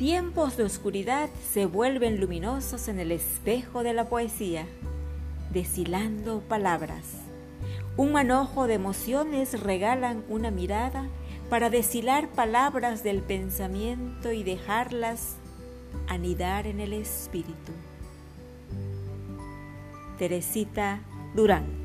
tiempos de oscuridad se vuelven luminosos en el espejo de la poesía, deshilando palabras. Un manojo de emociones regalan una mirada para deshilar palabras del pensamiento y dejarlas anidar en el espíritu. Teresita Durán